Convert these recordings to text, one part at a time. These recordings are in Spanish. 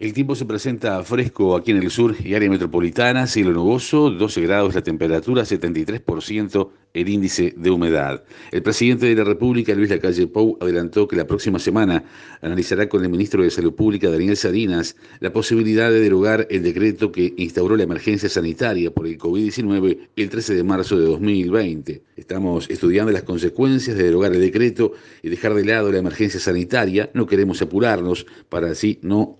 El tiempo se presenta fresco aquí en el sur y área metropolitana, cielo nuboso, 12 grados la temperatura, 73% el índice de humedad. El presidente de la República, Luis Lacalle Pou, adelantó que la próxima semana analizará con el ministro de Salud Pública, Daniel Salinas, la posibilidad de derogar el decreto que instauró la emergencia sanitaria por el COVID-19 el 13 de marzo de 2020. Estamos estudiando las consecuencias de derogar el decreto y dejar de lado la emergencia sanitaria. No queremos apurarnos para así no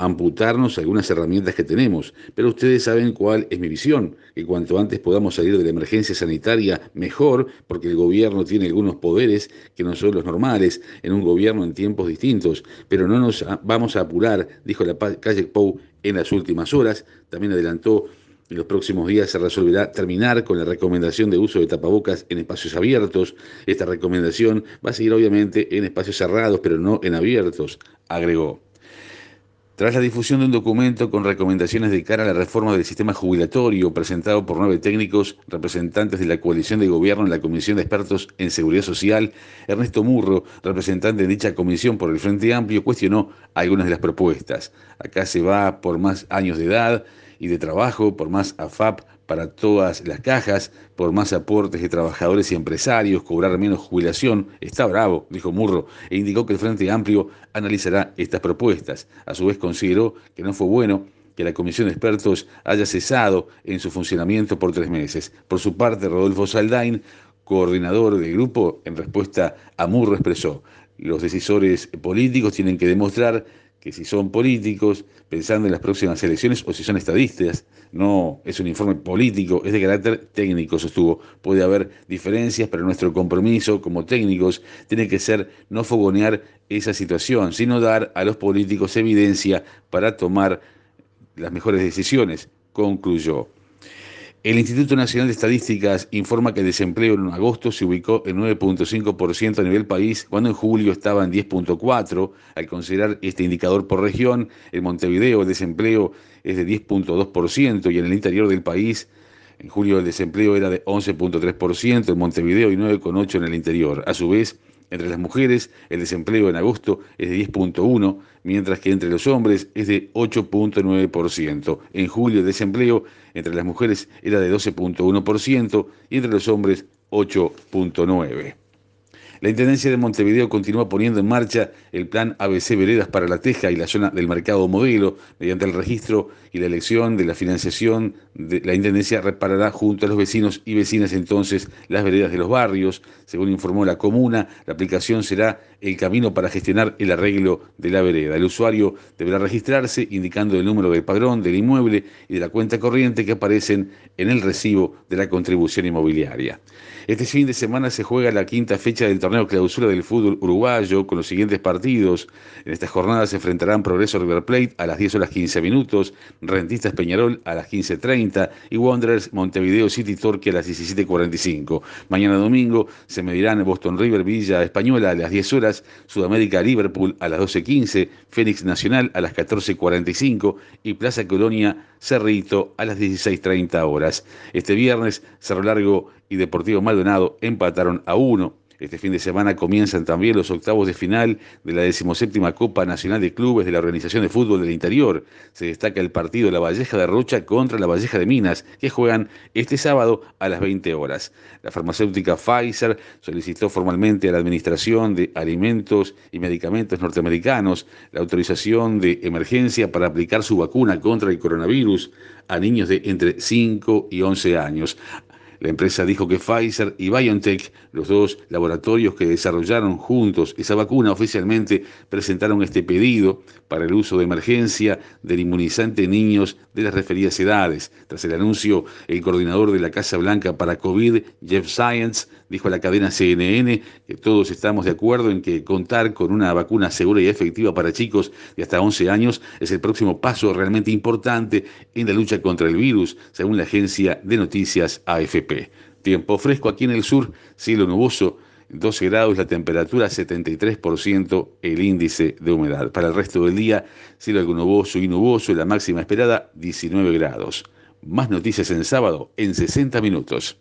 algunas herramientas que tenemos, pero ustedes saben cuál es mi visión, que cuanto antes podamos salir de la emergencia sanitaria, mejor porque el gobierno tiene algunos poderes que no son los normales en un gobierno en tiempos distintos, pero no nos vamos a apurar, dijo la calle Pou en las últimas horas. También adelantó en los próximos días se resolverá terminar con la recomendación de uso de tapabocas en espacios abiertos. Esta recomendación va a seguir obviamente en espacios cerrados, pero no en abiertos, agregó. Tras la difusión de un documento con recomendaciones de cara a la reforma del sistema jubilatorio presentado por nueve técnicos representantes de la coalición de gobierno en la Comisión de Expertos en Seguridad Social, Ernesto Murro, representante de dicha comisión por el Frente Amplio, cuestionó algunas de las propuestas. Acá se va por más años de edad y de trabajo, por más AFAP para todas las cajas, por más aportes de trabajadores y empresarios, cobrar menos jubilación. Está bravo, dijo Murro, e indicó que el Frente Amplio analizará estas propuestas. A su vez consideró que no fue bueno que la comisión de expertos haya cesado en su funcionamiento por tres meses. Por su parte, Rodolfo Saldain, coordinador del grupo, en respuesta a Murro expresó, los decisores políticos tienen que demostrar que si son políticos, pensando en las próximas elecciones, o si son estadistas, no es un informe político, es de carácter técnico, sostuvo. Puede haber diferencias, pero nuestro compromiso como técnicos tiene que ser no fogonear esa situación, sino dar a los políticos evidencia para tomar las mejores decisiones, concluyó. El Instituto Nacional de Estadísticas informa que el desempleo en agosto se ubicó en 9.5% a nivel país, cuando en julio estaba en 10.4%. Al considerar este indicador por región, en Montevideo el desempleo es de 10.2% y en el interior del país en julio el desempleo era de 11.3% en Montevideo y 9.8% en el interior. A su vez, entre las mujeres, el desempleo en agosto es de 10.1, mientras que entre los hombres es de 8.9%. En julio el desempleo entre las mujeres era de 12.1% y entre los hombres 8.9%. La Intendencia de Montevideo continúa poniendo en marcha el plan ABC Veredas para la Teja y la zona del mercado modelo. Mediante el registro y la elección de la financiación, de la Intendencia reparará junto a los vecinos y vecinas entonces las veredas de los barrios. Según informó la comuna, la aplicación será el camino para gestionar el arreglo de la vereda. El usuario deberá registrarse indicando el número del padrón del inmueble y de la cuenta corriente que aparecen en el recibo de la contribución inmobiliaria. Este fin de semana se juega la quinta fecha del torneo clausura del fútbol uruguayo con los siguientes partidos. En esta jornada se enfrentarán Progreso River Plate a las 10 horas 15 minutos, Rentistas Peñarol a las 15.30 y Wanderers Montevideo City Torque a las 17.45. Mañana domingo se medirán Boston River Villa Española a las 10 horas, Sudamérica Liverpool a las 12.15, Fénix Nacional a las 14.45 y Plaza Colonia Cerrito a las 16.30 horas. Este viernes Cerro Largo y Deportivo Maldonado empataron a uno. Este fin de semana comienzan también los octavos de final de la decimoséptima Copa Nacional de Clubes de la Organización de Fútbol del Interior. Se destaca el partido La Valleja de Rocha contra La Valleja de Minas, que juegan este sábado a las 20 horas. La farmacéutica Pfizer solicitó formalmente a la Administración de Alimentos y Medicamentos Norteamericanos la autorización de emergencia para aplicar su vacuna contra el coronavirus a niños de entre 5 y 11 años. La empresa dijo que Pfizer y BioNTech, los dos laboratorios que desarrollaron juntos esa vacuna, oficialmente presentaron este pedido para el uso de emergencia del inmunizante en niños de las referidas edades. Tras el anuncio, el coordinador de la Casa Blanca para COVID, Jeff Science, dijo a la cadena CNN que todos estamos de acuerdo en que contar con una vacuna segura y efectiva para chicos de hasta 11 años es el próximo paso realmente importante en la lucha contra el virus, según la agencia de noticias AFP. Tiempo fresco aquí en el sur, cielo nuboso, 12 grados la temperatura, 73% el índice de humedad. Para el resto del día, cielo algo nuboso y nuboso, la máxima esperada 19 grados. Más noticias en sábado en 60 minutos.